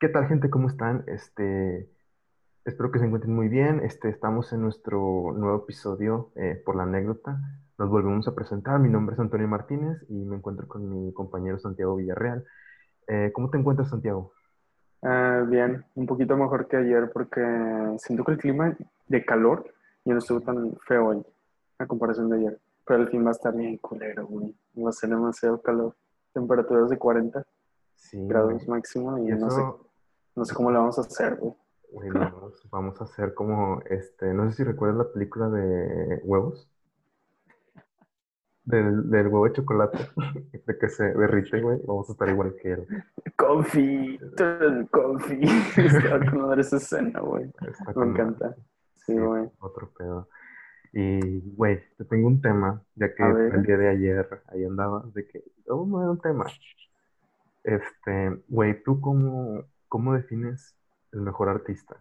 ¿Qué tal, gente? ¿Cómo están? Este, espero que se encuentren muy bien. Este, estamos en nuestro nuevo episodio eh, por la anécdota. Nos volvemos a presentar. Mi nombre es Antonio Martínez y me encuentro con mi compañero Santiago Villarreal. Eh, ¿cómo te encuentras, Santiago? Ah, bien, un poquito mejor que ayer porque siento que el clima de calor ya no estuvo tan feo hoy a comparación de ayer. Pero el fin va a estar bien culero, güey. Va a ser demasiado calor. Temperaturas de 40 Sí, grados máximo y Y no sé, eso, no sé cómo lo vamos a hacer, güey. güey, vamos, a hacer como, este, no sé si recuerdas la película de huevos, del, del huevo de chocolate, de que se derrite, güey. Vamos a estar igual que él. Con madre esa escena, güey. Me encanta. Sí, Sí, güey. otro pedo. Y, güey, te tengo un tema, ya que el día de ayer ahí andaba, de que, oh, no era un tema. Este, güey, ¿tú cómo, cómo defines el mejor artista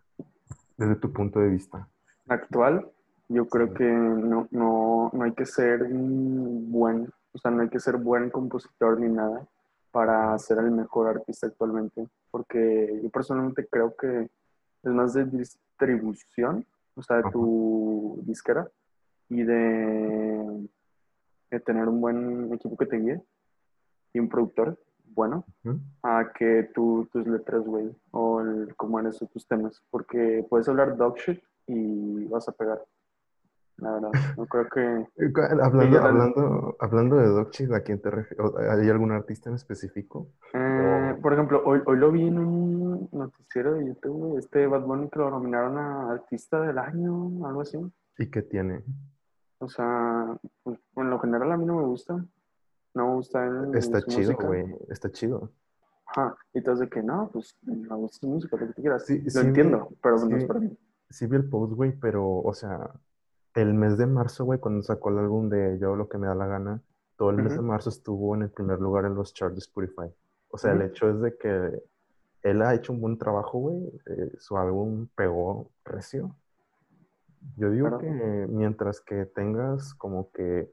desde tu punto de vista? Actual, yo creo que no, no, no hay que ser un buen, o sea, no hay que ser buen compositor ni nada para ser el mejor artista actualmente, porque yo personalmente creo que es más de distribución, o sea, de Ajá. tu disquera y de, de tener un buen equipo que te guíe y un productor bueno ¿Mm? a que tú, tus letras, güey, o el, cómo eres tú, tus temas, porque puedes hablar dog shit y vas a pegar, la verdad. No creo que... Eh, Hablando, hablando, hablando de Dogchi, ¿a quién te refieres? ¿Hay algún artista en específico? Eh, O- por ejemplo, hoy, hoy lo vi en un noticiero de YouTube, este Bad Bunny que lo nominaron a Artista del Año, algo así. ¿Y qué tiene? O sea, pues, en lo general a mí no me gusta. No me gusta él, Está chido, güey, está chido. Ajá. Y de que no, pues me gusta su música, lo que quieras. Sí, lo sí, entiendo, pero no sí. es para mí. Sí vi el post, güey, pero, o sea, el mes de marzo, güey, cuando sacó el álbum de Yo lo que me da la gana, todo el mes de marzo estuvo en el primer lugar en los charts de Spotify. O sea, el Ujú. hecho es de que él ha hecho un buen trabajo, güey. eh, su álbum pegó recio. Yo digo Claro. que mientras que tengas como que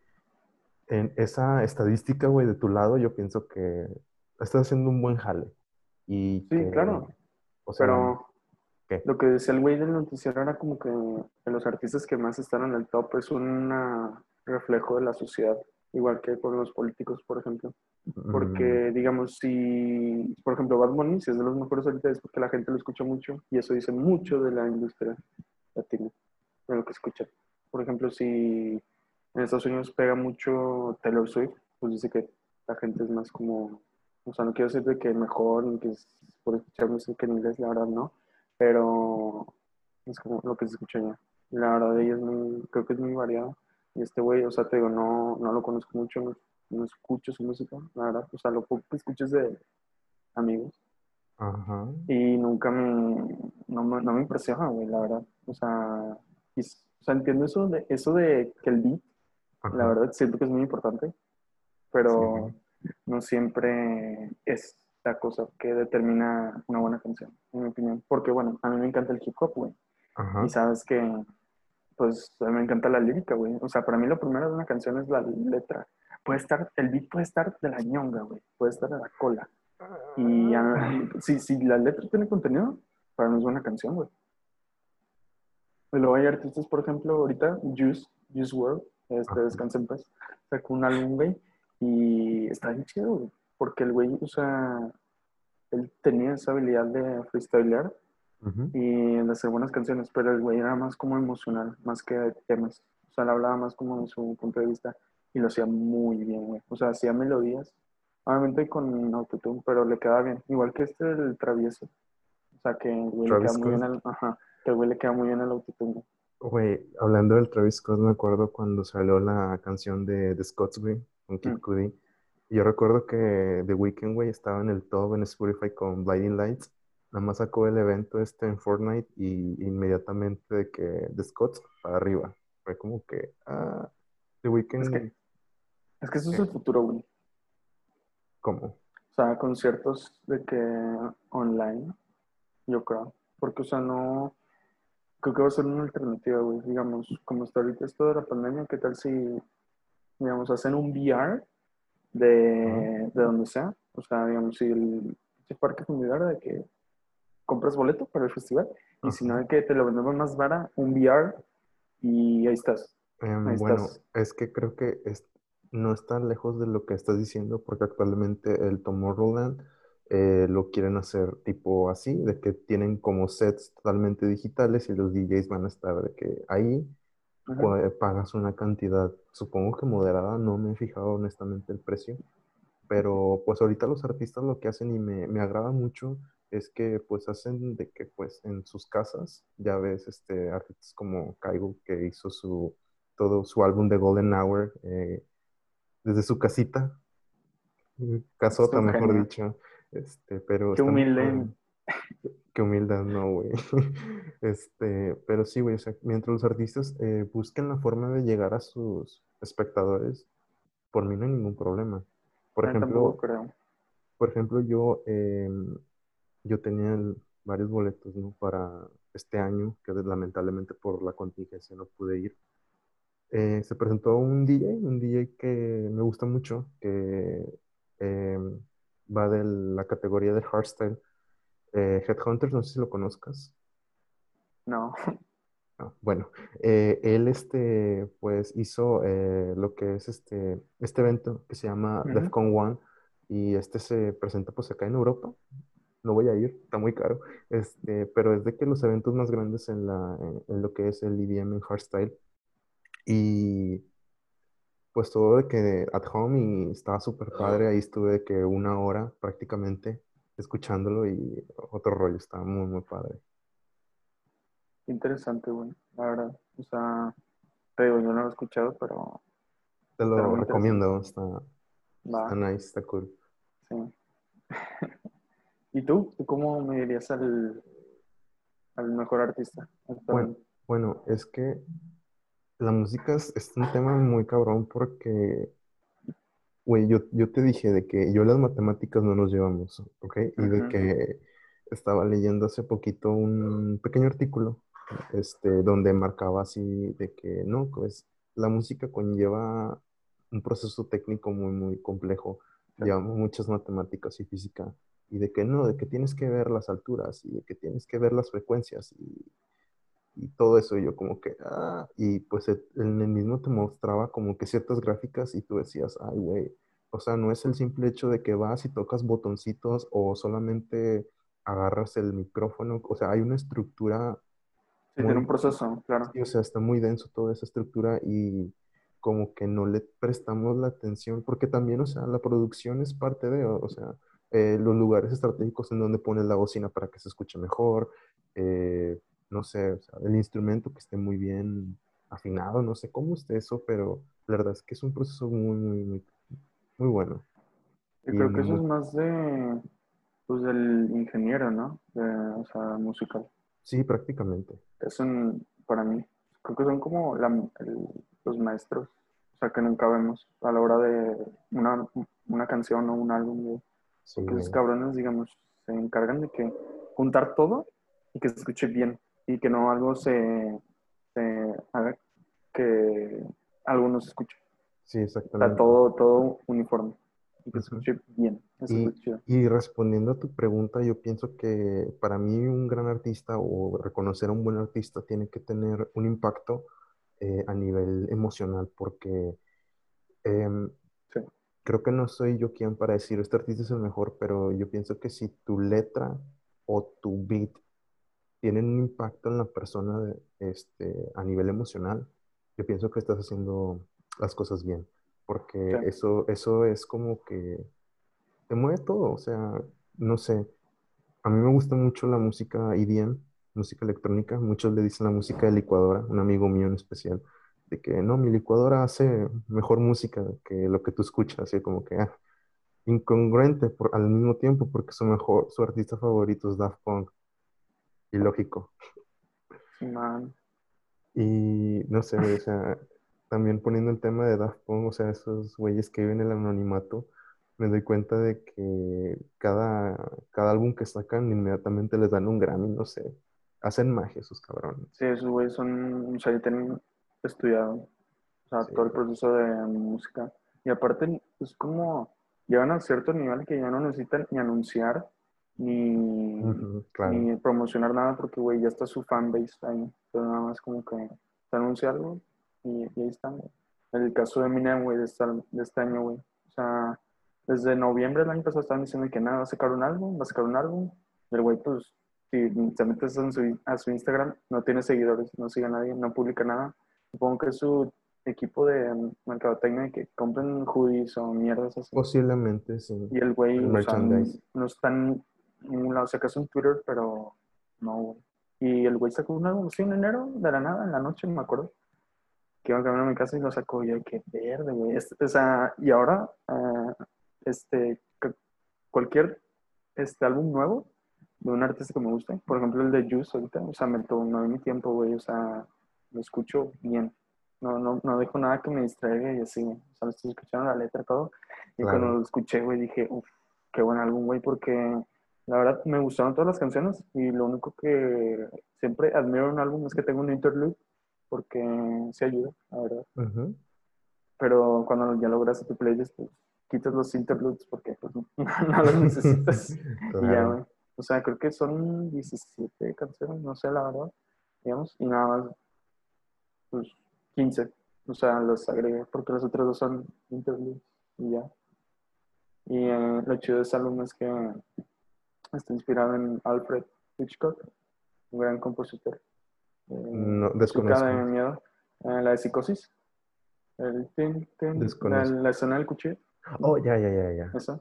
en esa estadística, güey, de tu lado, yo pienso que estás haciendo un buen jale. Y Sí, que, claro. o sea, Pero ¿qué? lo que decía el güey del noticiero era como que, que los artistas que más están en el top es un reflejo de la sociedad, igual que con los políticos, por ejemplo. mm, Porque, digamos, si, por ejemplo, Bad Bunny, si es de los mejores ahorita, es porque la gente lo escucha mucho y eso dice mucho de la industria latina, de lo que escucha. Por ejemplo, si en Estados Unidos pega mucho Taylor Swift, pues dice que la gente es más como, o sea, no quiero decir de que mejor, ni que es por escuchar música en inglés, la verdad no, pero es como lo que se escucha allá. Y la verdad, ella es muy, creo que es muy variado. Y este güey, o sea, te digo, no, no lo conozco mucho, no, no escucho su música, la verdad. O sea, lo poco que escucho es de amigos. Ajá. Y nunca me, no me, no me impresiona, güey, la verdad. O sea, y o sea, entiendo eso de, eso de que el beat, la verdad, siento que es muy importante, pero no siempre es la cosa que determina una buena canción, en mi opinión. Porque, bueno, a mí me encanta el hip hop, güey. Y sabes que, pues, a mí me encanta la lírica, güey. O sea, para mí lo primero de una canción es la letra. Puede estar, el beat puede estar de la ñonga, güey. Puede estar de la cola. Y a- si, si la letra tiene contenido, para mí es buena canción, güey. Luego hay artistas, por ejemplo, ahorita, Juice, Juice World, este. Descansa en paz, sacó un álbum, güey, y está bien chido, güey. Porque el güey, o sea, él tenía esa habilidad de freestylear y de hacer buenas canciones, pero el güey era más como emocional, más que de temas. O sea, le hablaba más como de su punto de vista y lo hacía muy bien, güey. O sea, hacía melodías, obviamente con autotune, pero le quedaba bien. Igual que este, el travieso. O sea, que el güey le queda muy bien ajá, que el güey le queda muy bien el autotune. Güey. Hablando del Travis Scott, me acuerdo cuando salió la canción de The Scots, güey, con Kid Mm. Cudi. Yo recuerdo que The Weeknd, güey, estaba en el top en Spotify con Blinding Lights. Nada más sacó el evento este en Fortnite y inmediatamente de que The Scots para arriba. Fue como que, ah, The Weeknd, Es que, es que eso es el futuro, güey. ¿cómo? O sea, conciertos de que online, yo creo. Porque, o sea, no. Creo que va a ser una alternativa, güey. Digamos, como está ahorita esto de la pandemia, ¿qué tal si, digamos, hacen un VR de, de donde sea? O sea, digamos, si el, si parque familiar de que compras boleto para el festival. Y si no, de que te lo vendemos más vara, un VR y ahí estás. Em, Ahí bueno, estás. es que creo que es- no está lejos de lo que estás diciendo, porque actualmente el Tomorrowland eh, lo quieren hacer tipo así, de que tienen como sets totalmente digitales y los DJs van a estar de que ahí pagas una cantidad, supongo que moderada, no me he fijado honestamente el precio, pero pues ahorita los artistas lo que hacen y me, me agrada mucho es que pues hacen de que pues en sus casas, ya ves, este, artistas como Kaigo que hizo su, todo su álbum de Golden Hour eh, desde su casita, casota mejor genio. dicho, este, pero Qué humilde. Qué humildad, no, güey. Este, pero sí, güey, o sea, mientras los artistas eh, busquen la forma de llegar a sus espectadores, por mí no hay ningún problema. Por tampoco ejemplo, creo. por ejemplo, yo, eh, yo tenía el- varios boletos, ¿no? Para este año, que lamentablemente por la contingencia no pude ir. Eh, se presentó un DJ, un DJ que me gusta mucho, que eh, va de la categoría de hardstyle. Eh, Headhunters, no sé si lo conozcas. No. Ah, bueno, eh, él este, pues hizo eh, lo que es este, este evento que se llama Ujú. DEFCON One y este se presenta pues acá en Europa. No voy a ir, está muy caro, este, pero es de que los eventos más grandes en, la, en, en lo que es el EDM en hardstyle y pues todo de que at home y estaba súper padre, ahí estuve de que una hora prácticamente escuchándolo y otro rollo, estaba muy, muy padre. Interesante, güey. La verdad. O sea, te digo, yo no lo he escuchado, pero Te Pero lo muy recomiendo, está, está nice, está cool. Sí. ¿Y tú? ¿Tú cómo me dirías al, al mejor artista? Bueno, bueno, es que la música es, es un tema muy cabrón porque, güey, yo, yo te dije de que yo las matemáticas no nos llevamos, ¿ok? Y de que estaba leyendo hace poquito un pequeño artículo, este, donde marcaba así de que, no, pues la música conlleva un proceso técnico muy, muy complejo, lleva muchas matemáticas y física, y de que no, de que tienes que ver las alturas y de que tienes que ver las frecuencias y y todo eso, y yo como que, ah, y pues e- en el mismo te mostraba como que ciertas gráficas y tú decías, ay, güey, o sea, no es el simple hecho de que vas y tocas botoncitos o solamente agarras el micrófono, o sea, hay una estructura Sí, tiene un muy, proceso, claro. sí, o sea, está muy denso toda esa estructura y como que no le prestamos la atención, porque también, o sea, la producción es parte de, o o sea, eh, los lugares estratégicos en donde pones la bocina para que se escuche mejor, eh, no sé, o sea, el instrumento que esté muy bien afinado, no sé cómo esté eso, pero la verdad es que es un proceso muy, muy, muy, muy bueno. Yo Y creo que eso es más de, pues, del ingeniero, ¿no? De- o sea, musical. sí, prácticamente. Es un, para mí, creo que son como la- el- los maestros, o sea, que nunca vemos a la hora de una, una canción o un álbum. Sí, Porque esos cabrones, digamos, se encargan de que juntar todo y que se escuche bien y que no algo se, se haga que algo no se escuche. Sí, exactamente. todo, todo uniforme y que se Ujú. escuche bien. Eso Y, es chido. y respondiendo a tu pregunta, yo pienso que para mí un gran artista o reconocer a un buen artista tiene que tener un impacto eh, a nivel emocional, porque Sí. creo que no soy yo quien para decir este artista es el mejor, pero yo pienso que si tu letra o tu beat tienen un impacto en la persona de- este, a nivel emocional, yo pienso que estás haciendo las cosas bien, porque Sí. eso, eso es como que te mueve todo, o sea, no sé, a mí me gusta mucho la música EDM, música electrónica, muchos le dicen la música de licuadora, un amigo mío en especial, de que no, mi licuadora hace mejor música que lo que tú escuchas, así como que ah, incongruente por, al mismo tiempo, porque su mejor, su artista favorito es Daft Punk, y lógico. Man, Y no sé, o sea, también poniendo el tema de Daft Punk, o sea, esos güeyes que viven en el anonimato, me doy cuenta de que cada, cada álbum que sacan inmediatamente les dan un Grammy, no sé, hacen magia esos cabrones. sí, esos güeyes son, o sea, tienen estudiado, o sea, Sí, todo el proceso de música. Y aparte, es como llegan a cierto nivel que ya no necesitan ni anunciar ni, Ujú, claro. ni promocionar nada porque, güey, ya está su fanbase ahí. Entonces nada más como que se anuncia algo y, y ahí están, güey. El caso de Eminem, güey, de, esta- de este año, güey. O sea, desde noviembre del año pasado estaban diciendo que nada, va a sacar un álbum, va a sacar un álbum. El güey, pues, si te metes en su, a su Instagram, no tiene seguidores, no sigue a nadie, no publica nada. Supongo que su equipo de mercadotecnia que compren hoodies o mierdas así. Posiblemente, sí. Y el güey, El o sea, no está en ningún lado. Se casó en Twitter, pero no, güey. Y el güey sacó un álbum así en enero, de la nada, en la noche, no me acuerdo. Que iba camino a mi casa y lo sacó. Y yo, qué verde, güey. Este, o sea, y ahora, ah, este, cu- cualquier este álbum nuevo de un artista que me guste, por ejemplo, el de Juice ahorita, o sea, me tomé mi tiempo, güey. O sea, lo escucho bien. No, no, no dejo nada que me distraiga y así, güey. O sea, lo estoy escuchando la letra, todo. Y Claro. cuando lo escuché, güey, dije, uff, qué buen álbum, güey, porque la verdad me gustaron todas las canciones y lo único que siempre admiro en un álbum es que tenga un interlude, porque se ayuda, la verdad. Pero cuando ya logras tu playlist, pues quitas los interludes porque pues, no los necesitas. Y ya, güey. O sea, creo que son 17 canciones, no sé la verdad, digamos, y nada más, pues 15. O sea, los agregué porque los otros dos son interludes y ya. Y eh, lo chido de ese álbum es que está inspirado en Alfred Hitchcock, un gran compositor. Eh, No, desconozco. de miedo. Eh, la de psicosis. El tin, tin, la, la escena del cuchillo. Oh, ya, ya, ya, ya. Esa.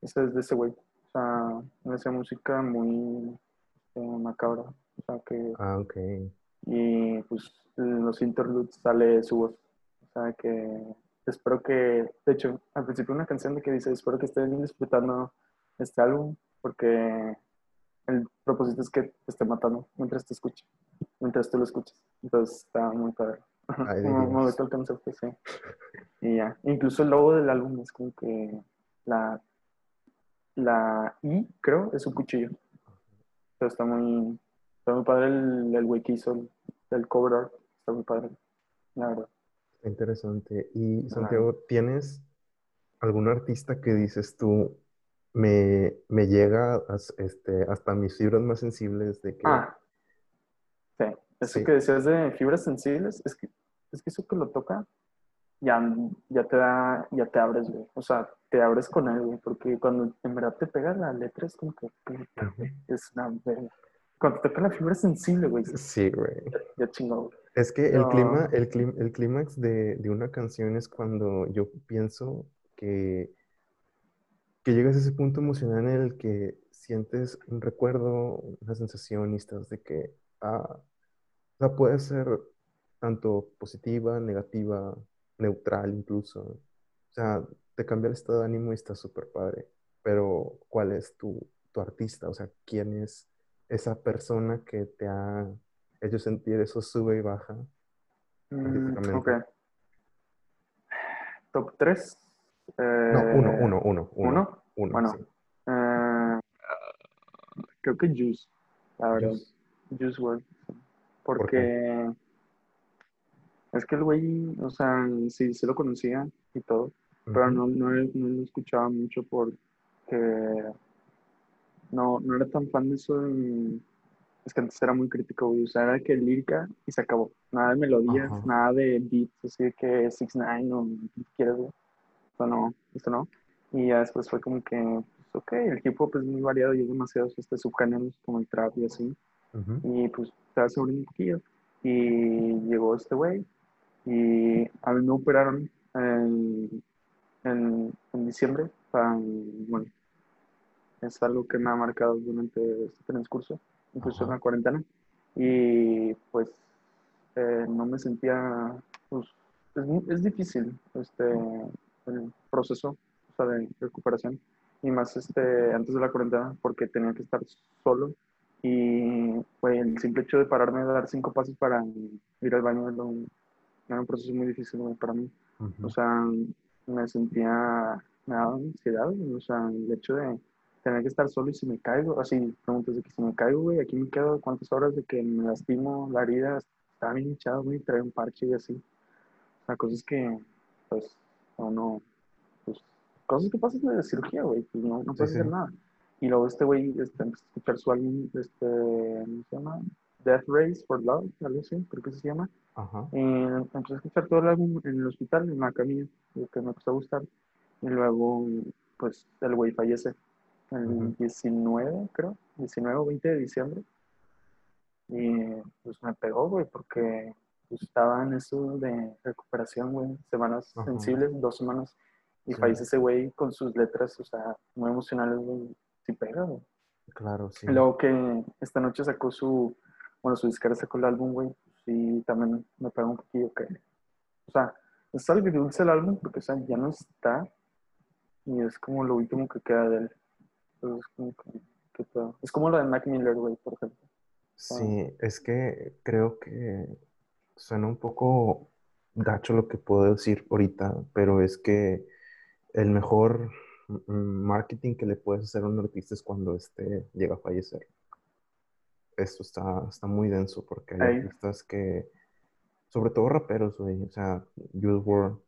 Esa es de ese güey. O sea, esa música muy este, macabra. O sea, que. Ah, ok. Y pues en los interludes sale su voz. O sea, que espero que. De hecho, al principio una canción de que dice: Espero que estén disfrutando este álbum, porque el propósito es que te esté matando mientras te escuche, mientras tú lo escuchas. Entonces está muy padre. Me- gustó el concepto, sí. Y ya. Incluso el logo del álbum es como que la, la I, creo, es un cuchillo. Pero está muy, está muy padre el, el güey que hizo el, el cover art. Está muy padre, la verdad. Interesante. Y Santiago, ¿tienes algún artista que dices tú me, me llega as- este, hasta mis fibras más sensibles de que Ah, sí. Eso Sí. que decías de fibras sensibles, es que, es que eso que lo toca, ya, ya te da, ya te abres, güey. O sea, te abres con él, güey. Porque cuando en verdad te pega la letra, es como que, puta, güey, es una verga. Cuando te toca la fibra sensible, güey, sí, güey. ya, ya chingó, güey. Es que el No. clima, el clim- el clímax de, de una canción es cuando yo pienso que, que llegas a ese punto emocional en el que sientes un recuerdo, una sensación y estás de que, ah, o sea, puede ser tanto positiva, negativa, neutral incluso. O sea, te cambia el estado de ánimo y está súper padre. Pero, ¿cuál es tu, tu artista? O sea, ¿quién es esa persona que te ha hecho sentir eso sube y baja? Mm, ok. Top 3. No, uno, uno, uno, uno. ¿Uno? Uno, Bueno, sí. eh, creo que Juice, la verdad. Juice. Juice WRLD. ¿Por Porque es que el güey, o sea, sí, sí lo conocía y todo, pero no, no, no lo escuchaba mucho porque no, no era tan fan de eso. de- Es que antes era muy crítico, güey. O sea, era que lírica y se acabó. Nada de melodías, Ajá. nada de beats, así que 6 9 o quieras, güey. Esto no, esto no. Y ya después fue como que, pues, ok, el hip hop es muy variado y hay demasiados este, subgéneros como el trap y así. Ujú. Y pues vas abriendo un poquillo. Y llegó este güey. Y a mí me operaron en, en, en diciembre. Para, bueno, es algo que me ha marcado durante este transcurso, incluso en la cuarentena. Y pues eh, no me sentía, pues es, es difícil este, proceso o sea, de recuperación. Y más este, antes de la cuarentena, porque tenía que estar solo y fue el simple hecho de pararme a dar cinco pasos para ir al baño era un, era un proceso muy difícil para mí. Ujú. O sea, me sentía, me daba ansiedad, o sea, el hecho de tener que estar solo y si me caigo, así, preguntas de que si me caigo, güey, aquí me quedo cuántas horas de que me lastimo, la herida está bien hinchada, güey, trae un parche y así. O sea, cosas que, pues, o no, pues, cosas que pasan de cirugía, güey, pues no, no puedes sí. hacer nada. Y luego este güey este, empezó a escuchar su álbum, este, ¿cómo se llama? Death Race for Love, algo así, creo que se llama. Ajá. Y empecé a escuchar todo el álbum en el hospital, en la camilla, lo que me empezó a gustar. Y luego, pues, el güey fallece el Ujú. 19, creo, 19 o 20 de diciembre. Y pues me pegó, güey, porque estaba en eso de recuperación, güey, semanas Ajá. sensibles, dos semanas. Y Sí. fallece ese güey con sus letras, o sea, muy emocionales, güey. Sí pega, güey. Claro, sí. Y Luego que esta noche sacó su, bueno, su disquera sacó el álbum, güey, sí, también me pegó un poquillo que, o sea, es algo dulce el álbum porque, o sea, ya no está y es como lo último que queda de él. Entonces, es como que, ¿qué pedo? Es como lo de Mac Miller, güey, por ejemplo. Sí, es que creo que suena un poco gacho lo que puedo decir ahorita, pero es que el mejor mm, marketing que le puedes hacer a un artista es cuando este llega a fallecer. Esto está, está muy denso porque hay Ey. artistas que, sobre todo raperos, güey, o sea, Juice WRLD,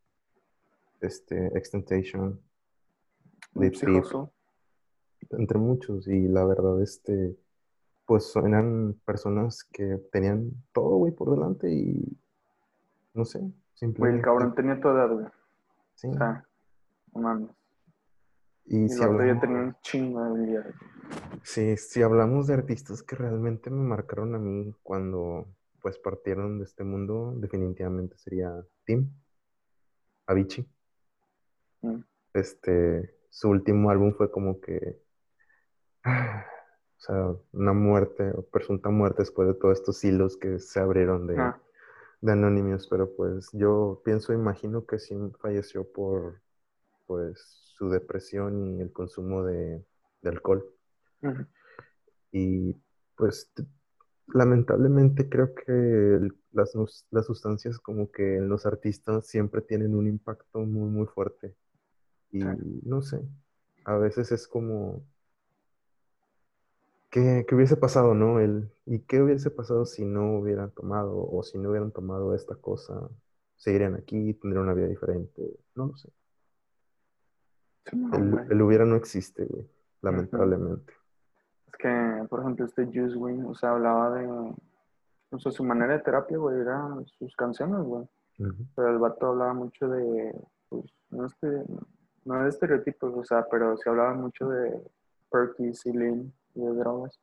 este, Extentation, psicoso. entre muchos, y la verdad, este, pues eran personas que tenían todo, güey, por delante y, no sé, Güey, el simplemente, cabrón tenía toda edad, güey. sí, O sea, y Y si hablamos, tenía un chingo de habilidades. sí, si hablamos de artistas que realmente me marcaron a mí cuando, pues, partieron de este mundo, definitivamente sería Tim, Avicii, Mm. este, su último álbum fue como que, o sea, una muerte, o presunta muerte después de todos estos hilos que se abrieron de... Ah, de Anonymous, pero pues yo pienso, imagino que sí falleció por pues su depresión y el consumo de, de alcohol. Y pues lamentablemente creo que las, las sustancias como que en los artistas siempre tienen un impacto muy muy fuerte. Y no sé, a veces es como, ¿qué, qué hubiese pasado, no? El, ¿y qué hubiese pasado si no hubieran tomado o si no hubieran tomado esta cosa? ¿Seguirían aquí? ¿Tendrían una vida diferente? No lo sé. No, El, el hubiera no existe, güey, lamentablemente. Es que, por ejemplo, este Juice, güey, o sea, hablaba de, o sea, su manera de terapia, güey, era sus canciones, güey. Ujú, Pero el vato hablaba mucho de, pues, no, este, no de estereotipos, o sea, pero sí hablaba mucho de perkies y lean y de drogas.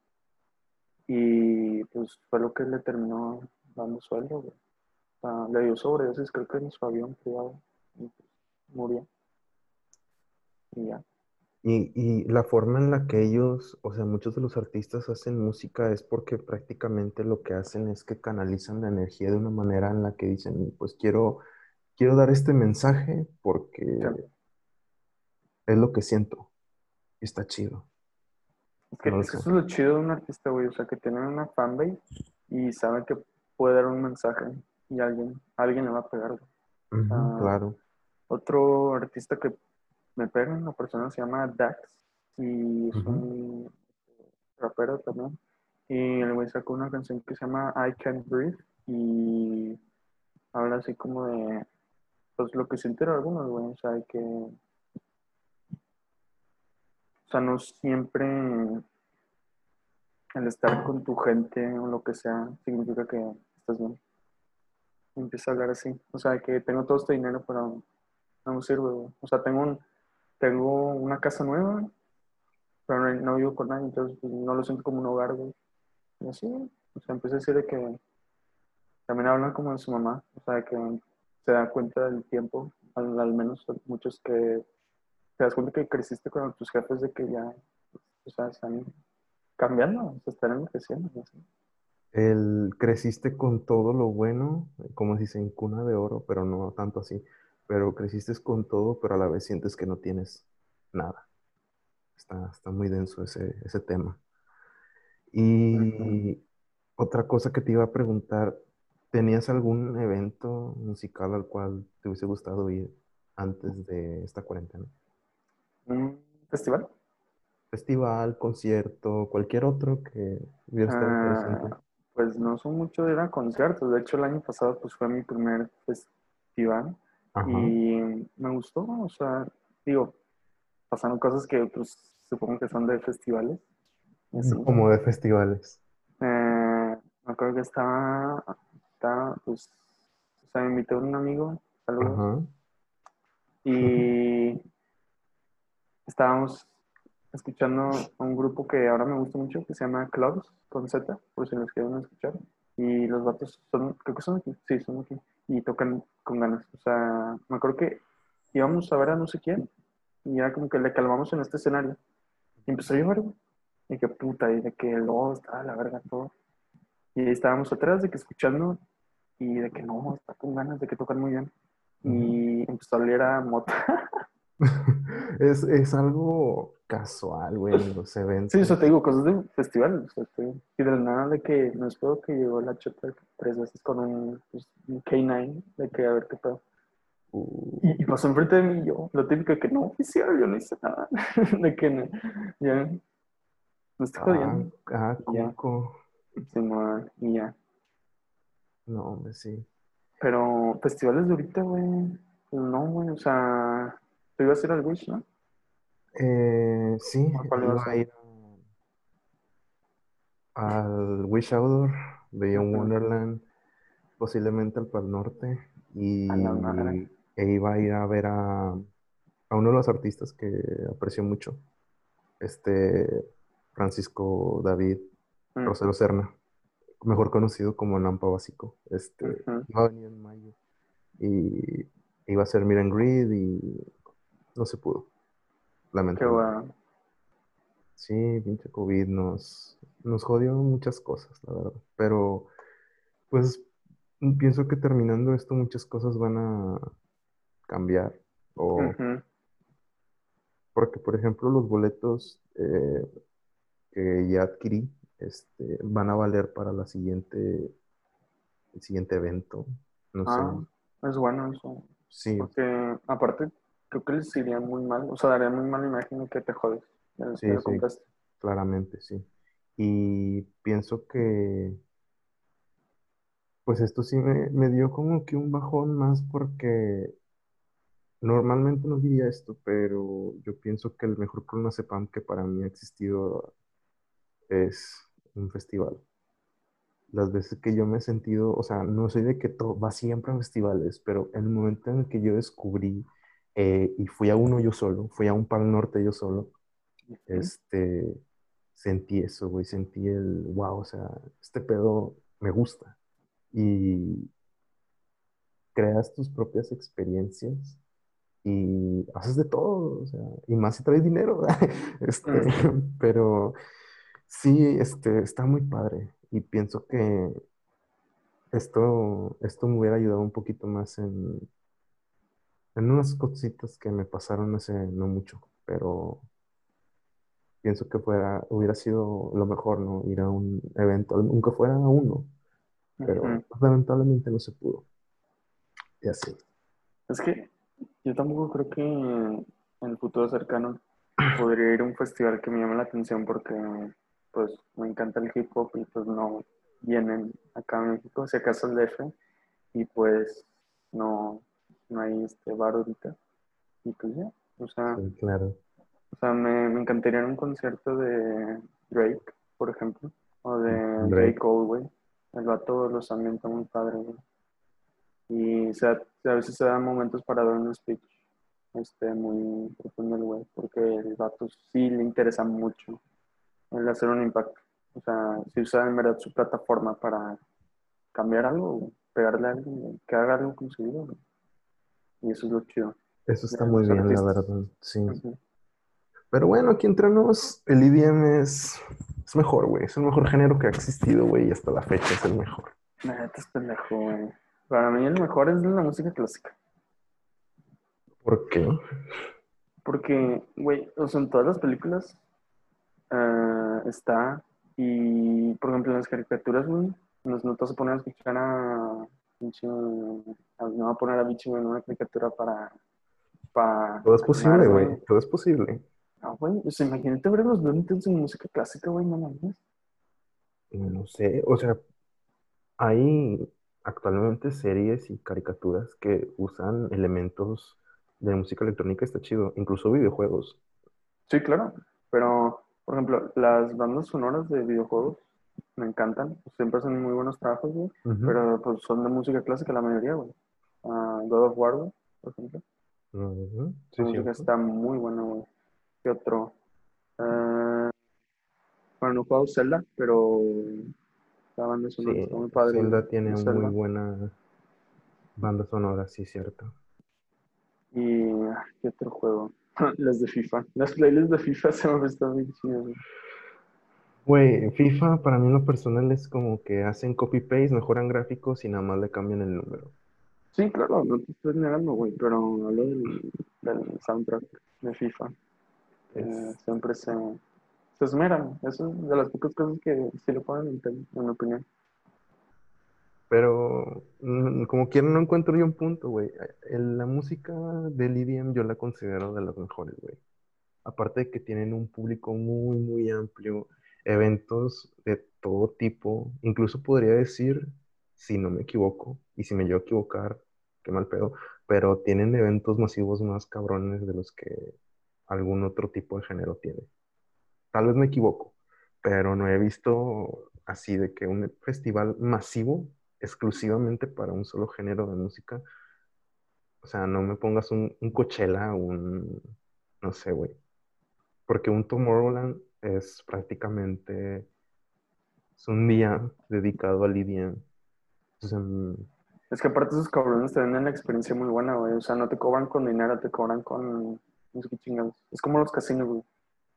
Y pues fue lo que le terminó dando sueldo, güey. O sea, le dio sobredosis, creo que en su avión privado. Y pues, murió. Y ya. Y, y la forma en la que ellos, o sea, muchos de los artistas hacen música es porque prácticamente lo que hacen es que canalizan la energía de una manera en la que dicen, pues quiero, quiero dar este mensaje porque Sí. es lo que siento. Y está chido. Es que, No es que eso es lo chido de un artista, güey. O sea, que tienen una fanbase y saben que puede dar un mensaje y alguien, alguien le va a pegar, güey. Claro. Otro artista que me pega, una persona se llama Dax y es un rapero también. Y el güey sacó una canción que se llama I Can't Breathe y habla así como de pues lo que sienten algunos, güey. O sea, que sea, no siempre el estar con tu gente o lo que sea significa que estás bien. Empieza a hablar así. O sea, que tengo todo este dinero, pero no me sirve. O sea, tengo, tengo una casa nueva, pero no, vivo con nadie, entonces pues, no lo siento como un hogar, güey. Y así. O sea, empieza a decir de que también hablan como de su mamá, o sea, que se da cuenta del tiempo, al menos muchos que te das cuenta que creciste con tus jefes de que ya, o sea, están cambiando, están envejeciendo. ¿no? El, creciste con todo lo bueno, como se dice, en cuna de oro, pero no tanto así. Pero creciste con todo, pero a la vez sientes que no tienes nada. Está, está muy denso ese, ese tema. Y otra cosa que te iba a preguntar, ¿tenías algún evento musical al cual te hubiese gustado ir antes de esta cuarentena? ¿Un festival? Festival, concierto, cualquier otro que hubiera estado interesante. Ah, pues no son mucho de ir a conciertos. De hecho, el año pasado pues fue mi primer festival Ajá. y me gustó. O sea, digo, pasaron cosas que pues supongo que son de festivales. así. Como de festivales. Eh, me acuerdo que estaba, estaba, pues, o sea, me invitó un amigo, saludos, Ajá. y estábamos escuchando a un grupo que ahora me gusta mucho, que se llama Clubs, con Z, por si los quieren escuchar. Y los vatos son, creo que son aquí, sí, son aquí, y tocan con ganas. O sea, me acuerdo que íbamos a ver a no sé quién, y ya como que le calmamos en este escenario. Y empezó a llover. Y que puta, y de que lodo estaba la verga todo. Y ahí estábamos atrás de que escuchando, y de que no, está con ganas, de que tocan muy bien. Y empezó a oler a mota. Es, es algo casual, güey, en los eventos. Sí, eso te digo, cosas de festival. O sea, estoy- y de la nada de que no espero que llegó la chota tres veces con un, pues, un K9, de que a ver qué pedo. Uh, Y, y pasó enfrente de mí y yo, lo típico que no oficial, yo no hice nada. de que no, ya, me estoy ah, jodiendo. ah, Ya. Coco. Sí, no, y ya. No, hombre, sí. Pero festivales de ahorita, güey, pues no, güey, o sea, tú ibas a ir al Wish, ¿no? Eh, sí, ¿A cuál iba a ir al Wish Outdoor Ujú. Wonderland, posiblemente al Pal Norte, y e iba a ir a ver a, a uno de los artistas que aprecio mucho, este Francisco David Mm, Rosero Serna, mejor conocido como Nampa Básico. Este, iba a venir en mayo y iba a ser Miran Grid y no se pudo, Qué lamentablemente. bueno. Sí, pinche COVID nos, nos jodió muchas cosas, la verdad. Pero, pues, pienso que terminando esto muchas cosas van a cambiar. O, porque, por ejemplo, los boletos eh, que ya adquirí este, van a valer para la siguiente, el siguiente evento. No sé. Ah, es bueno eso. Sí, Porque aparte, creo que les iría muy mal, o sea, daría muy mala imagen que te jodes. Sí, que sí. claramente, sí. Y pienso que, pues esto sí me, me dio como que un bajón más porque normalmente no diría esto, pero yo pienso que el mejor clonazepam que para mí ha existido es un festival. Las veces que yo me he sentido, o sea, no soy de que todo va siempre a festivales, pero el momento en el que yo descubrí eh, y fui a uno yo solo, fui a un Pal Norte yo solo, este, sentí eso, güey, sentí el, wow, o sea, este pedo me gusta. Y creas tus propias experiencias y haces de todo, o sea, y más si traes dinero, este, pero sí, este, está muy padre. Y pienso que esto, esto me hubiera ayudado un poquito más en, en unas cositas que me pasaron hace no mucho, pero pienso que fuera, hubiera sido lo mejor, ¿no? Ir a un evento, aunque fuera a uno, pero Ujú. lamentablemente no se pudo. Y así. Es que yo tampoco creo que en el futuro cercano podría ir a un festival que me llame la atención porque pues me encanta el hip hop y pues no vienen acá a México, si acaso el DF, y pues no, no hay este bar ahorita. Y pues ya, o sea, Sí, claro. o sea me, me encantaría un concierto de Drake, por ejemplo, o de Drake. Cole, güey. El vato los ambienta muy padre, güey. Y o sea, a veces se dan momentos para dar un speech este, muy profundo el güey, porque el vato sí le interesa mucho el hacer un impacto. O sea, si usa en verdad su plataforma para cambiar algo, pegarle a alguien, que haga algo con su vida. güey. Y eso es lo chido. Eso está muy bien, la verdad. Sí. Pero bueno, aquí entre nos, el IBM es, es mejor, güey. Es el mejor género que ha existido, güey, y hasta la fecha es el mejor. Neta es pendejo, güey. Para mí el mejor es la música clásica. ¿Por qué? Porque, güey, o sea, en todas las películas ah, está. Y, por ejemplo, en las caricaturas, güey, nos no te vas a poner a escuchar a. pinche- No va a poner a Bichi en una caricatura para. para Todo es posible, güey. Todo es posible. No, güey, o sea, imagínate ver los Looney Tunes en música clásica, güey, no mames. No sé, o sea, hay actualmente series y caricaturas que usan elementos de música electrónica, está chido, incluso videojuegos. Sí, claro. Pero, por ejemplo, las bandas sonoras de videojuegos me encantan. Siempre hacen muy buenos trabajos, güey. Pero pues son de música clásica la mayoría, güey. Ah, God of War, güey, por ejemplo. Ujú, Sí, La música cierto. está muy buena, güey. ¿Qué otro? Eh, bueno, no he jugado Zelda, pero la banda sonora Sí, está muy padre. Zelda tiene Zelda. muy buena banda sonora, sí, cierto. Y ah, ¿qué otro juego? Las de FIFA. Las playlists de FIFA se me están muy chidas. güey. Güey, FIFA para mí en lo personal es como que hacen copy-paste, mejoran gráficos y nada más le cambian el número. Sí, claro, no te estoy negando, güey, pero hablo del, del soundtrack de FIFA. Eh, siempre se, se esmeran. Eso es de las pocas cosas que sí le ponen en, en mi opinión. Pero mm, como quiera no encuentro yo un punto, güey. La música del EDM yo la considero de las mejores, güey. Aparte de que tienen un público muy, muy amplio, eventos de todo tipo, incluso podría decir, si no me equivoco, y si me llevo a equivocar, qué mal pedo, pero tienen eventos masivos más cabrones de los que algún otro tipo de género tiene. Tal vez me equivoco, pero no he visto así de que un festival masivo exclusivamente para un solo género de música. O sea, no me pongas un, un Coachella, un, no sé, güey. Porque un Tomorrowland es prácticamente, es un día dedicado al EDM. Entonces, Es que aparte esos cabrones te venden la experiencia muy buena, güey. O sea, no te cobran con dinero, te cobran con... No sé qué chingados. Es como los casinos, güey.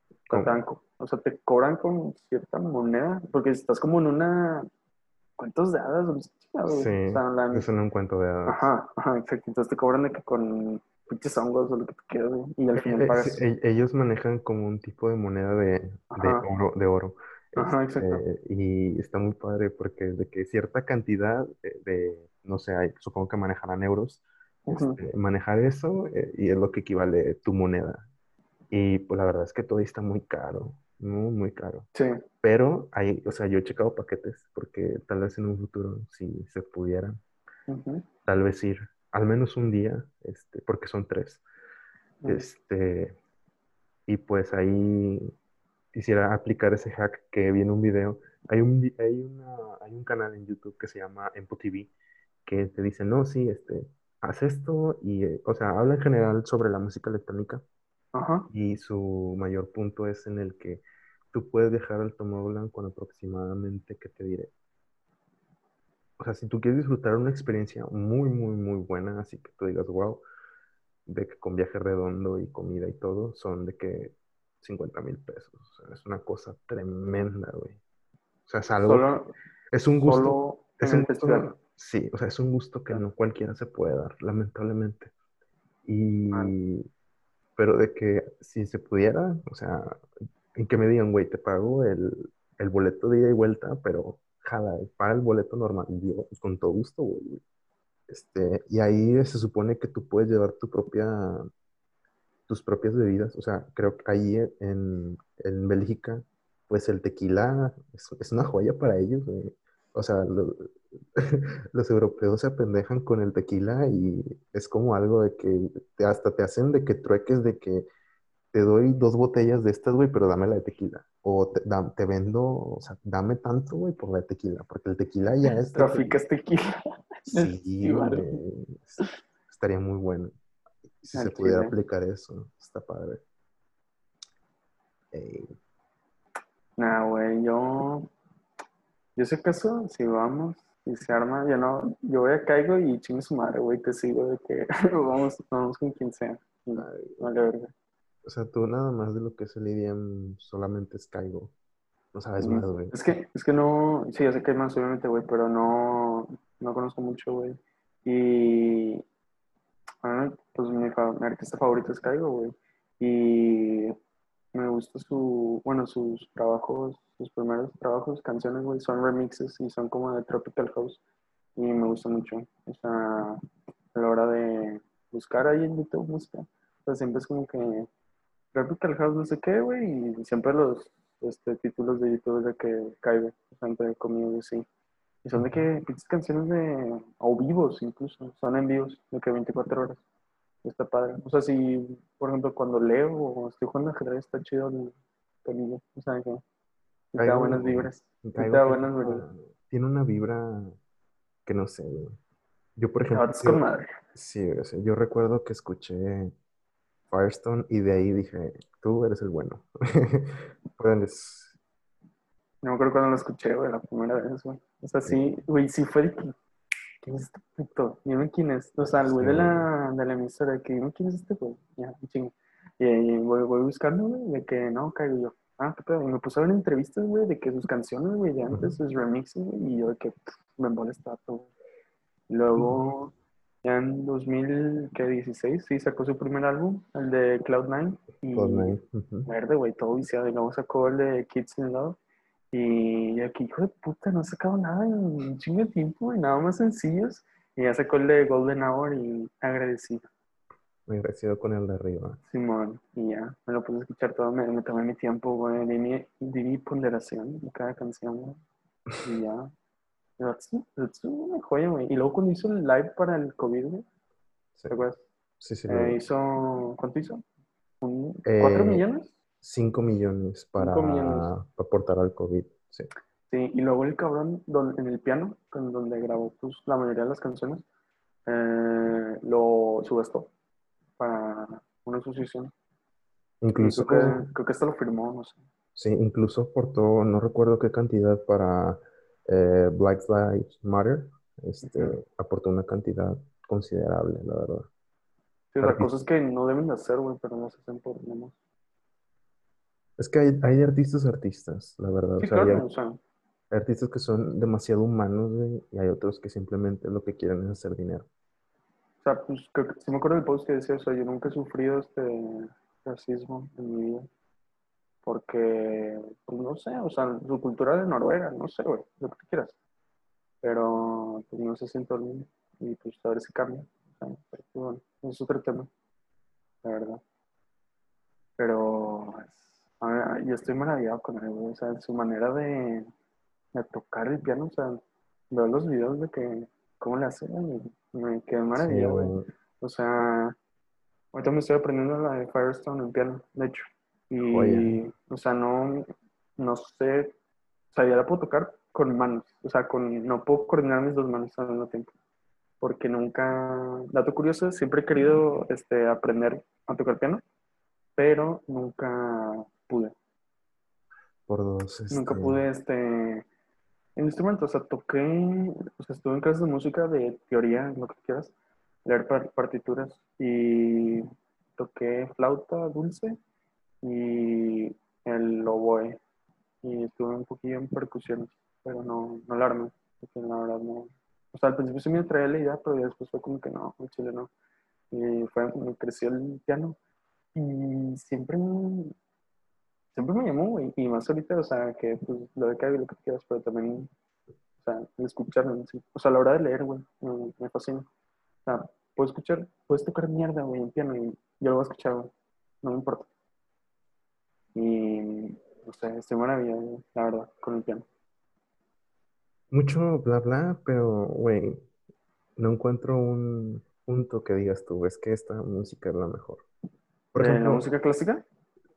Que ¿Cómo? te dan co- O sea, te cobran con cierta moneda, porque estás como en una... ¿Cuántos de sí, O sea, es un encuentro de hadas. Ajá, ajá, exacto. Entonces te cobran de que con pinches hongos o lo que tú quieras. Y al final Eh, pagas. sí, e- ellos manejan como un tipo de moneda de, oro, de oro. Ajá, exacto. Este, y está muy padre porque de que cierta cantidad de, de, no sé, hay- supongo que manejarán euros, este, manejar eso eh, y es lo que equivale tu moneda. Y pues la verdad es que todo está muy caro, muy, muy caro. Sí. Pero hay, o sea, yo he checado paquetes porque tal vez en un futuro, si se pudiera, tal vez ir al menos un día, este, porque son tres. Este, y pues ahí quisiera aplicar ese hack que vi en un video. Hay un, hay una, hay un canal en YouTube que se llama Empo TV que te dice, no, sí, este, haz esto y, eh, o sea, habla en general sobre la música electrónica Ajá. y su mayor punto es en el que tú puedes dejar al Tomorrowland con aproximadamente, ¿qué te diré? O sea, si tú quieres disfrutar una experiencia muy, muy, muy buena, así que tú digas, wow, de que con viaje redondo y comida y todo, son de que 50 mil pesos. O sea, es una cosa tremenda, güey. O sea, es algo, Solo, es un gusto, solo es un el gusto, sí, o sea, es un gusto que no cualquiera se puede dar, lamentablemente. Y. pero de que si se pudiera, o sea, en que me digan, güey, te pago el, el boleto de ida y vuelta, pero jala, paga el boleto normal. Y pues, con todo gusto, güey. Este, y ahí se supone que tú puedes llevar tu propia, tus propias bebidas. O sea, creo que ahí en, en Bélgica, pues el tequila es, es una joya para ellos, güey. O sea, lo- los europeos se apendejan con el tequila y es como algo de que te- hasta te hacen de que trueques de que te doy dos botellas de estas, güey, pero dame la de tequila. O te, da- te vendo, o sea, dame tanto, güey, por la de tequila, porque el tequila ya es... Traficas tequila. Sí, güey. Estaría muy bueno. Si se pudiera aplicar eso, está padre. Ey, Nah, güey, yo. Yo sé caso, si vamos y se arma, yo no. Yo voy a caigo y chingue su madre, güey, te sigo de que vamos, vamos con quien sea. Ay, Vale, verga. o sea, tú nada más de lo que es el EDM solamente es Caigo. No sabes Mm, más, güey. Es que, es que no, sí, yo sé que hay más, obviamente, güey, pero no, no conozco mucho, güey. Y, ah, pues mi, fa- mi artista favorito es Caigo, güey. Y me gusta su, bueno, sus trabajos, sus primeros trabajos, canciones, güey, son remixes y son como de Tropical House. Y me gusta mucho. O sea, a la hora de buscar ahí en YouTube música, pues siempre es como que Tropical House no sé qué, güey, y siempre los este, títulos de YouTube de que caigo, entre comillas, sí. Y son de que pinches canciones de, o vivos incluso, son en vivos, de que 24 horas. Está padre. O sea, si, por ejemplo, cuando leo o estoy jugando ajedrez, está chido el, Tonillo. O sea, que Caigo- da buenas vibras. Te da buenas vibras. una- Tiene una vibra que no sé. güey. Yo, por ejemplo, Ah, con yo- madre. sí, o sea, yo recuerdo que escuché Firestone y de ahí dije, tú eres el bueno. Pues, No me acuerdo cuando lo escuché, güey, la primera vez, güey. O sea, sí, güey, sí fue. ¿Quién es este puto? Dime quién es. O sea, el güey de Sí. la, de la emisora, que dime quién es este güey. Ya, chingo. Y ahí voy, voy buscando, güey, de que no, caigo yo. Ah, qué pedo. Y me ver entrevistas, güey, de que sus canciones, güey, de antes, sus remixes, güey, y yo de que pff, me molesta todo. Luego, ya en 2016, sí, sacó su primer álbum, el de Cloud9. Y Cloud9, ujú. verde, güey, todo viciado. Y luego sacó el de Kids in Love. Y aquí, hijo de puta, no ha sacado nada en un chingo de tiempo, güey, nada más sencillos. Y ya sacó el de Golden Hour y agradecido, Me agradecido con el de arriba. Simón. Y ya, me lo puse a escuchar todo, me, me tomé mi tiempo, güey, di mi, di mi ponderación de cada canción, güey. Y ya. That's una joya, güey. Y luego cuando hizo el live para el COVID, güey, Sí, ¿te acuerdas? sí, sí, Eh, hizo, ¿cuánto hizo? ¿Un- Eh, ¿Cuatro millones? 5 millones para Cinco millones. aportar al COVID. Sí. Sí, y luego el cabrón don- en el piano, con donde grabó pues, la mayoría de las canciones, eh, lo subastó para una asociación. Incluso, creo que, creo que lo firmó, no sé. sí, incluso aportó, no recuerdo qué cantidad para eh, Black Lives Matter. Este, aportó una cantidad considerable, la verdad. Sí, o sea, cosas que no deben de hacer, güey, pero las hacen por menos. Es que hay, hay artistas artistas, la verdad. Sí, O sea, hay claro, o sea, Hay artistas que son demasiado humanos, güey, y hay otros que simplemente lo que quieren es hacer dinero. o sea, pues creo que, sí me acuerdo del post que decía, o sea, yo nunca he sufrido este racismo en mi vida. Porque, pues no sé, o sea, su cultura de Noruega, no sé, güey, lo que tú quieras. Pero, pues no se siente el mundo. Y pues a ver si cambia. O sea, pero, pues, bueno, es otro tema, la verdad. Pero, es- yo estoy maravillado con él, o sea, su manera de, de tocar el piano, o sea, veo los videos de que, cómo le hace, y me quedé maravillado. güey. O sea, ahorita me estoy aprendiendo la de Firestone en piano, de hecho. Y, o sea, no, no sé, o sea, ya la puedo tocar con manos. O sea, con, no puedo coordinar mis dos manos al mismo tiempo. Porque nunca, dato curioso, siempre he querido este, aprender a tocar piano, pero nunca pude. Por dos, Nunca este, pude, este, instrumento, o sea, toqué, o sea, estuve en clases de música, de teoría, lo que quieras, leer par- partituras, y toqué flauta dulce y el oboe, y estuve un poquillo en percusiones, pero no, no la armé, porque la verdad no, o sea, al principio sí me traía la idea, pero después fue como que no, en Chile no, y fue, me creció el piano, y siempre siempre me llamó, güey, y más ahorita, o sea, que pues lo de Cavi, lo que quieras, pero también, o sea, el escucharlo, en sí. o sea, a la hora de leer, güey, me, me fascina. O sea, puedo escuchar, puedes tocar mierda, güey, en piano, y yo lo voy a escuchar, güey, no me importa. Y, no sé, estoy maravillado, la verdad, con el piano. Mucho bla bla, pero, güey, no encuentro un punto que digas tú, es que esta música es la mejor. Por ¿De la ejemplo, música clásica?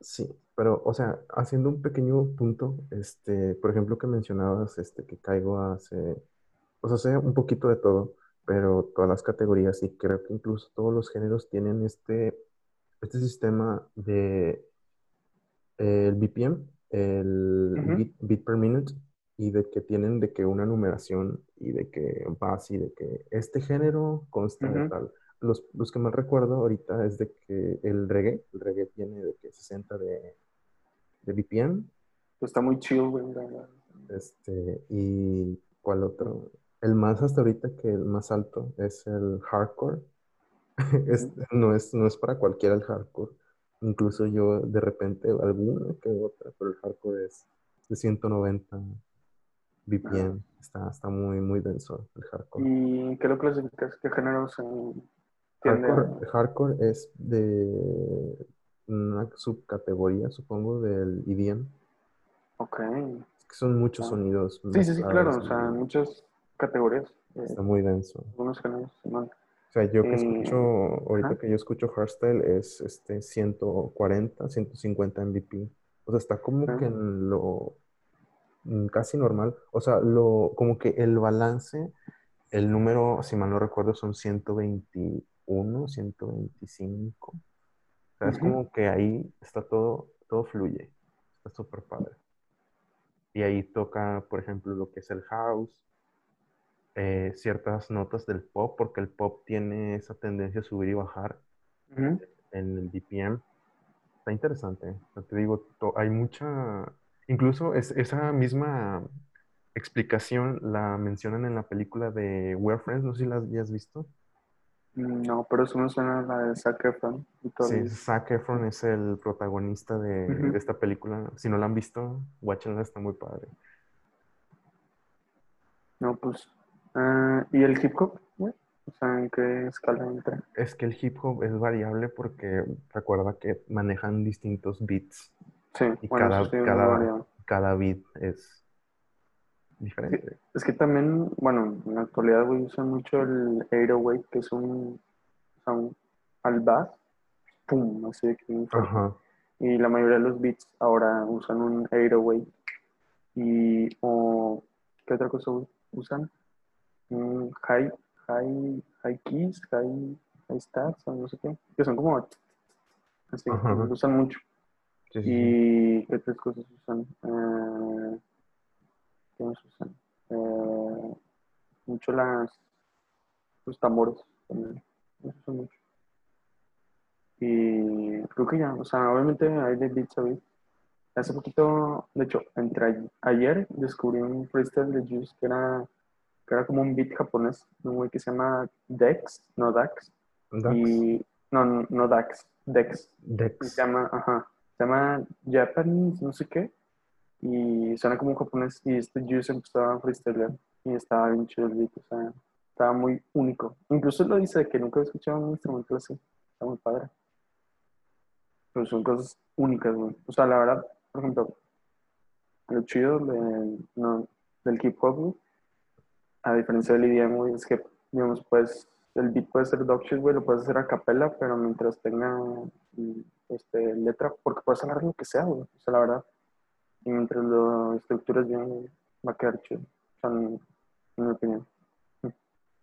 Sí, pero, o sea, haciendo un pequeño punto, este, por ejemplo, que mencionabas, este, que Caigo hace, o sea, hace un poquito de todo, pero todas las categorías y creo que incluso todos los géneros tienen este, este sistema de el BPM, el Ujú. beat, beat per minute, y de que tienen de que una numeración y de que va así, de que este género consta de tal. Los, los que más recuerdo ahorita es de que el reggae, el reggae tiene de que 60 de, de BPM, Pues está muy chill, güey, este, y ¿cuál otro? El más hasta ahorita que el más alto es el hardcore. Es- no es, no es para cualquiera el hardcore. Incluso yo de repente alguna que otra, pero el hardcore es de 190 BPM. Está, está muy, muy denso el hardcore. ¿Y qué lo clasificas? ¿Qué géneros a- Hardcore, hardcore es de una subcategoría, supongo, del EDM. Ok. Es que son muchos Ah. sonidos. Sí, sí, sí, claro, o sea, muchas categorías, eh, Está muy denso. algunos géneros, Simón. O sea, yo que Eh, escucho, ahorita que yo escucho hardstyle es este 140, 150 MVP. O sea, está como Ah. que en lo mm, casi normal. O sea, lo, como que el balance, el número, si mal no recuerdo, son 121, 125. O sea, es como que ahí está todo, todo fluye. Está súper padre. Y ahí toca, por ejemplo, lo que es el house, eh, ciertas notas del pop, porque el pop tiene esa tendencia a subir y bajar en el BPM. Está interesante. O sea, te digo, hay mucha, incluso es, esa misma explicación la mencionan en la película de We're Friends, no sé si la hayas visto. Mm, No, pero eso me suena a la de Zac Efron y todo Sí. Zac Efron es el protagonista de, esta película. Si no la han visto, watchenla, está muy padre. No, pues. ah, ¿y el hip hop? güey? O sea, ¿en qué escala entra? Es que el hip hop es variable porque recuerda que manejan distintos beats Sí, y bueno, cada, sí, cada, cada beat es diferente. Es que también, bueno, en la actualidad, güey, usan mucho el 808, que es un, un al bass, pum, así de que. Ajá. Y la mayoría de los beats ahora usan un 808. Y, o, ¿qué otra cosa usan? Un high, high, high keys, high, high stats, o no sé qué, que son como, así, Ajá. usan mucho. Sí, sí, sí. ¿Y qué otras cosas usan? Eh, Eh, mucho las, los tambores también. Eso usan mucho. Y creo que ya, o sea, obviamente hay de beats a beats. Hace poquito, de hecho, entre ayer descubrí un freestyle de Juice que era, que era como un beat japonés, un güey que se llama Dex, no Dax. Dax, Y, no, no, Dax, Dex. Dex. se llama, ajá, se llama Japanese, no sé qué. Y suena como un japonés. Y este Juice empezó a freestylear. Y estaba bien chido el beat, o sea, estaba muy único. Incluso lo dice que nunca había escuchado un instrumento así. Está muy padre. Pero son cosas únicas, güey. O sea, la verdad, por ejemplo, lo chido de- no, del hip hop, güey, a diferencia del EDM, güey, es que, digamos, pues, el beat puede ser dog güey, lo puedes hacer a capela, pero mientras tenga este, letra, porque puedes hablar lo que sea, güey. O sea, la verdad. Y mientras lo estructuras bien, va a quedar chido. O sea, en, mi opinión.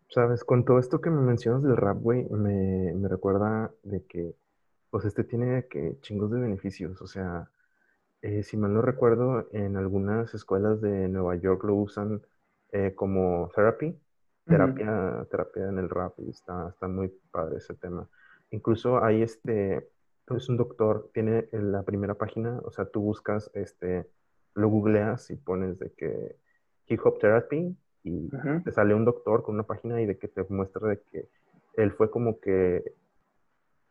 Sabes, con todo esto que me mencionas del rap, güey, me, me recuerda de que, pues este tiene que chingos de beneficios. O sea, eh, si mal no recuerdo, en algunas escuelas de Nueva York lo usan eh, como therapy, terapia, terapia en el rap, y está, está muy padre ese tema. Incluso hay este, es un doctor, tiene en la primera página, o sea, tú buscas, este, lo googleas y pones de que hip hop therapy y te sale un doctor con una página y de que te muestra de que él fue como que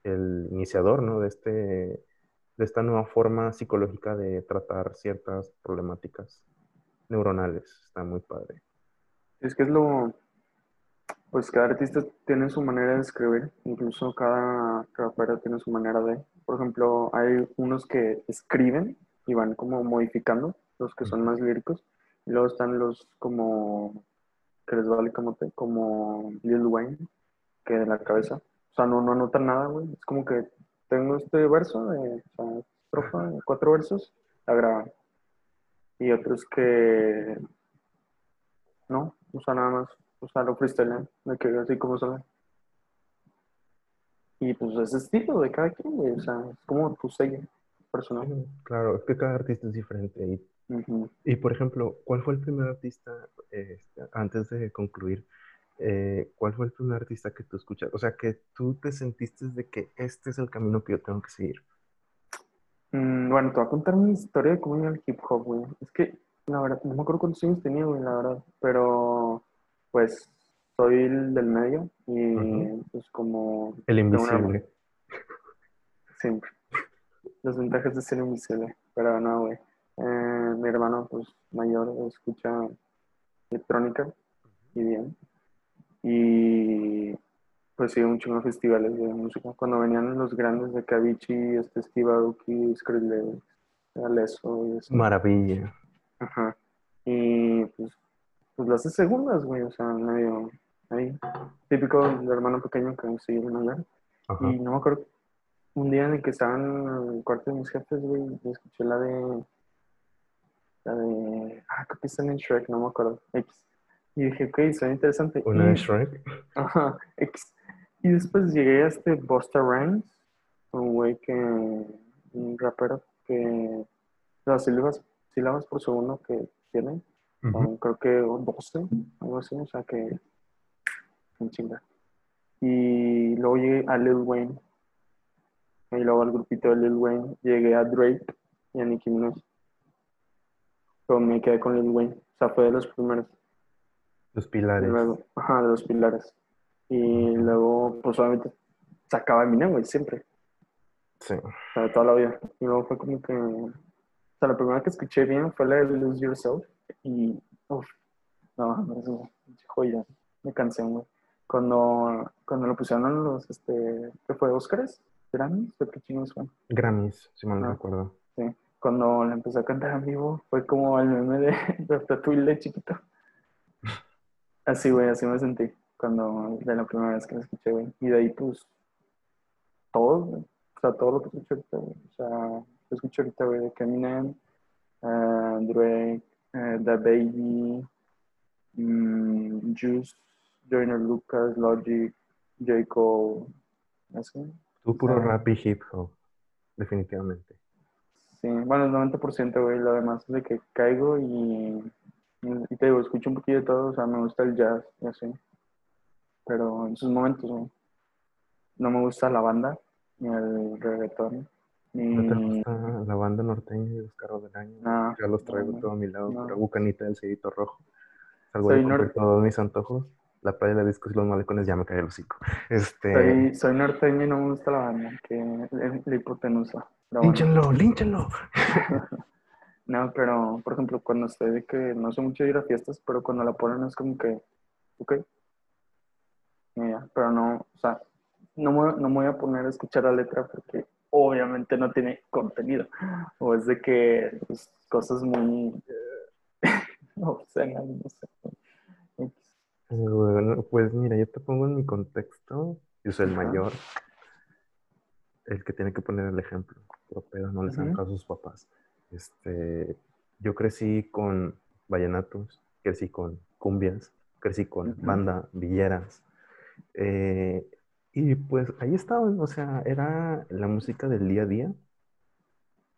el iniciador, ¿no? De este, de esta nueva forma psicológica de tratar ciertas problemáticas neuronales. Está muy padre. Es que es lo. Pues cada artista tiene su manera de escribir, incluso cada rapero tiene su manera de. Por ejemplo, hay unos que escriben y van como modificando, los que son más líricos, y luego están los como. que les vale como te, como Lil Wayne, que de la cabeza. O sea, no, no anotan nada, güey. Es como que tengo este verso de. O sea, estrofa cuatro versos, la graban. Y otros que. No, o sea, nada más o sea, lo freestylean, de que así como sale. Y pues ese estilo de cada quien, güey, o sea, es como tu sello personal. Claro, es que cada artista es diferente. Y, por ejemplo, ¿cuál fue el primer artista, este, antes de concluir, eh, cuál fue el primer artista que tú escuchas? O sea, que tú te sentiste de que este es el camino que yo tengo que seguir. Mm, bueno, te voy a contar mi historia de cómo iba el hip hop, güey. Es que, la verdad, no me acuerdo cuántos años tenía, güey, la verdad. Pero, pues, soy el del medio y, pues, como... El invisible. Siempre. Las ventajas de ser invisible. Pero no, güey. Eh, mi hermano, pues, mayor, escucha electrónica y bien. Y pues sí, un chingo de festivales de música. Cuando venían los grandes de Kavichi, este Steve Aoki, Skrillex, Alesso y eso. Maravilla. Ajá. Y pues, pues las de segundas, güey, o sea, medio ahí. Típico del hermano pequeño que sigue el mayor. Ajá. Y no me acuerdo. un día en el que estaba en el cuarto de mis jefes, güey, y escuché la de. La de. Ah, creo que está en Shrek, no me acuerdo. X. Y dije, ok, suena interesante. Una de Shrek. Ajá, X. Y después llegué a este Busta Rhymes, un güey que. Un rapero que. Las sílabas, sílabas por segundo que tiene. Creo que 12, algo así, o sea que. Un chinga. Y luego llegué a Lil Wayne. Y luego al grupito de Lil Wayne llegué a Drake y a Nicki Minaj. Pero me quedé con Lil Wayne. O sea, fue de los primeros. Los pilares. luego, ajá, de los pilares. Y luego, pues obviamente, sacaba Eminem, güey, siempre. Sí. O sea, toda la vida. Y luego fue como que. O sea, la primera que escuché bien fue la de Lose Yourself. Y. Uf. No, no, es una pinche joya. Me cansé, güey. Cuando, cuando lo pusieron los. Este, ¿Qué fue? ¿Oscars? ¿Grammys? ¿O qué chingos fue? Grammys, si mal no Ah. recuerdo. Sí. Cuando la empecé a cantar en vivo, fue como el meme de, de de chiquito. Así, güey, así me sentí cuando, de la primera vez que la escuché, güey. Y de ahí, pues, todo, güey. O sea, todo lo que escucho ahorita, güey. O sea, lo escucho ahorita, güey, de Eminem, eh, Drake, eh, The Baby, mm, Juice, Joyner Lucas, Logic, J. Cole, así. Tú puro rap y hip hop, definitivamente. Sí, bueno, el 90%, güey, lo demás es de que caigo y, y te digo, escucho un poquito de todo, o sea, me gusta el jazz y así, pero en sus momentos, güey. No me gusta la banda, ni el reggaetón. ¿No te gusta la banda norteña y los carros del año? No, Ya los traigo no, todo a mi lado, no. bucanita del sellito rojo. Salgo Soy de todos mis antojos. La playa de la discos y los malecones ya me cae el hocico. Este... Soy, soy norteño y no me gusta la banda, que es la hipotenusa. bueno. ¡Línchenlo! No, pero, por ejemplo, cuando estoy de que no sé mucho de ir a fiestas, pero cuando la ponen es como que, ok. Ya, pero no, o sea, no me, no me voy a poner a escuchar la letra porque obviamente no tiene contenido. O es de que pues, cosas muy eh, obscenas, no sé. Bueno, pues mira, yo te pongo en mi contexto. Yo soy el Ajá. mayor, el que tiene que poner el ejemplo. Pero no les Ujú. caso a sus papás. Este, yo crecí con vallenatos, crecí con cumbias, crecí con banda, villeras. eh, y pues ahí estaban, o sea, era la música del día a día.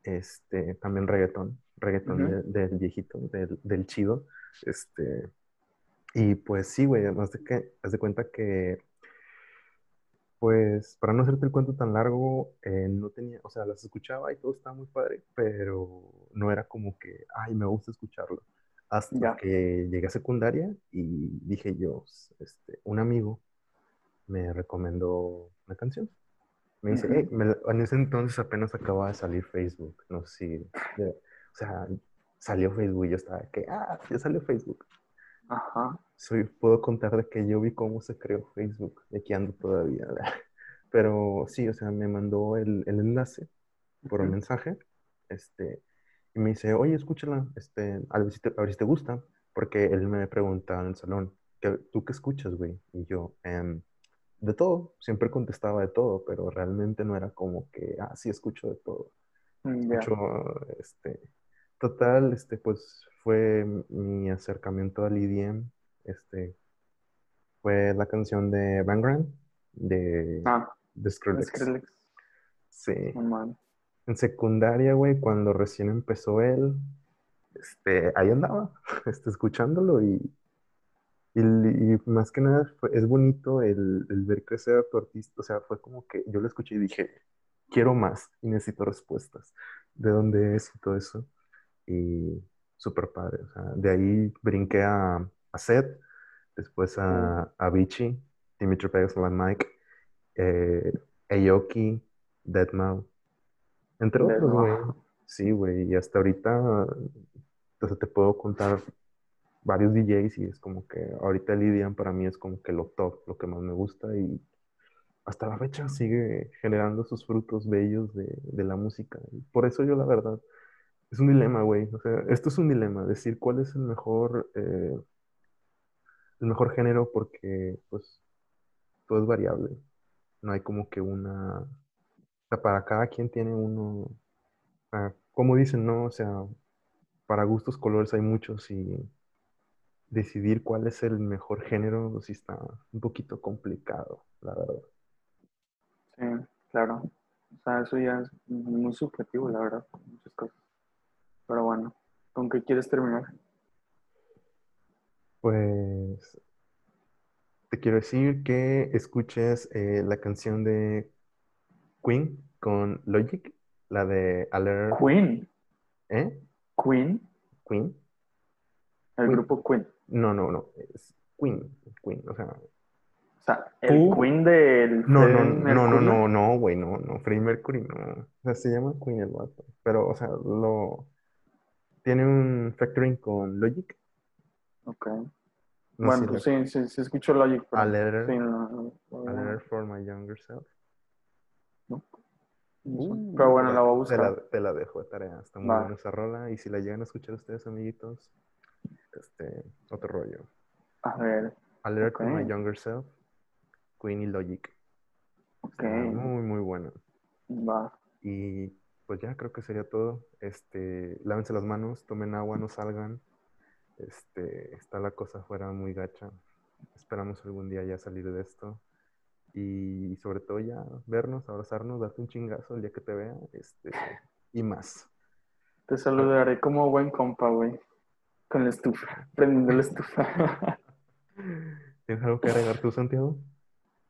Este, también reggaetón, reggaetón de- del viejito, del, del chido. Este, y pues sí, güey, haz de, que, haz de cuenta que, pues, para no hacerte el cuento tan largo, eh, no tenía, o sea, las escuchaba y todo estaba muy padre, pero no era como que, ay, me gusta escucharlo. Hasta Ya. que llegué a secundaria y dije yo, este, un amigo me recomendó una canción. Me dice, hey, me en ese entonces apenas acababa de salir Facebook, no sé si, de- o sea, salió Facebook y yo estaba de que, ah, ya salió Facebook Ajá. soy, puedo contar de que yo vi cómo se creó Facebook, y aquí ando todavía, ¿verdad? Pero sí, o sea, me mandó el, el enlace por un Ujú. mensaje, este, y me dice, oye, escúchala, este, a ver si te, a ver si te gusta, porque él me preguntaba en el salón, ¿qué- ¿tú qué escuchas, güey? Y yo, "Em, de todo, siempre contestaba de todo, pero realmente no era como que, ah, sí, escucho de todo Mm, Ya. escucho, este, total, este, pues fue mi acercamiento al EDM, este, fue la canción de Bangram, de, Ah, de Skrillex. Skrillex. Sí, mames. en secundaria, güey, cuando recién empezó él, este, ahí andaba, este, escuchándolo y, y, y más que nada fue- es bonito el, el ver crecer a tu artista, o sea, fue como que yo lo escuché y dije, quiero más y necesito respuestas, de dónde es y todo eso, y súper padre, o sea, de ahí brinqué a, a Seth, después a, a Avicii, Dimitri Vegas, Mike, eh, Aoki, Deadmau, entre otros, güey. Sí, güey, y hasta ahorita, sea, te puedo contar varios DJs y es como que ahorita EDM para mí es como que lo top, lo que más me gusta y hasta la fecha sigue generando sus frutos bellos de, de la música. Por eso yo la verdad, es un dilema, güey. O sea, esto es un dilema, decir cuál es el mejor, eh, el mejor género porque pues todo es variable. No hay como que una, sea, para cada quien tiene uno, ah, como dicen, ¿no? O sea, para gustos colores hay muchos y decidir cuál es el mejor género, sí está un poquito complicado, la verdad. Sí, claro. O sea, eso ya es muy subjetivo, la verdad, muchas cosas. Pero bueno, ¿con qué quieres terminar? Pues te quiero decir que escuches eh, la canción de Queen con Logic, la de Alert. Queen. ¿Eh? Queen. Queen. El Queen. grupo Queen. No, no, no. Es Queen. Queen. O sea. O sea, el Queen del. No, no, no, no, no, no, güey, no, no. Freddie Mercury, no. O sea, se llama Queen el vato. Pero, o sea, lo. Tiene un factoring con Logic. Ok. No bueno, pues sí, sí, sí escucho Logic. pero- A letter, sí, no, no, a letter for my younger self. no. Uh, pero bueno, la voy a Te la, buscar. te la dejo de tarea. Está muy buena esa rola. Y si la llegan a escuchar ustedes, amiguitos, este, otro rollo. A ver, Alert for my Ok. younger self. Queen y Logic. ok. Muy, muy bueno. Va. Y pues ya creo que sería todo. Este, lávense las manos, tomen agua, no salgan. Este, está la cosa afuera muy gacha. Esperamos algún día ya salir de esto. Y sobre todo ya vernos, abrazarnos, darte un chingazo el día que te vea. Este, y más. Te saludaré como buen compa, güey. Con la estufa. Prendiendo la estufa. ¿Tienes algo que agregar tú, Santiago?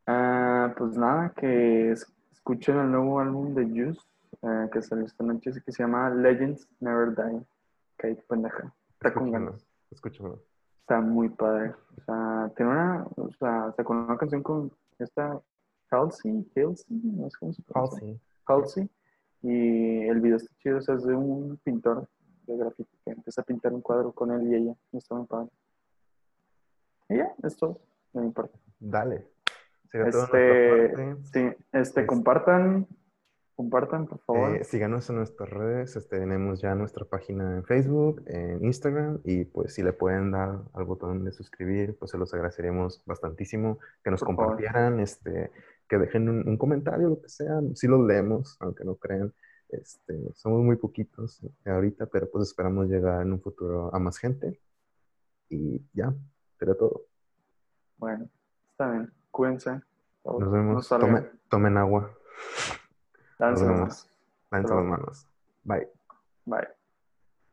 Ah, pues nada, que es- escuchen el nuevo álbum de Juice eh, que salió esta noche, que se llama Legends Never Die. Que pendeja. Está con ganas. escúchamelo. Está muy padre. O sea, tiene una, o sea, sacó una canción con esta Halsey, Halsey, no sé cómo se. Halsey. Halsey. Y el video está chido, o sea, es de un pintor que empieza a pintar un cuadro con él y ella. Y está muy padre. Y ya, es todo de mi parte. Dale. Este, sí, este, Es- compartan, compartan, por favor. Eh, síganos en nuestras redes, este, tenemos ya nuestra página en Facebook, en Instagram, y pues si le pueden dar al botón de suscribir, pues se los agradeceríamos bastantísimo, que nos Por favor. compartieran, este, que dejen un, un comentario, lo que sea, si los leemos, aunque no crean, este, somos muy poquitos ahorita, pero pues esperamos llegar en un futuro a más gente, y ya, sería todo. Bueno, está bien. Cuídense. Nos no vemos, salgan. tomen, tomen agua, Lávense nos las vemos. manos. lávense Hasta las luego. manos, bye. Bye.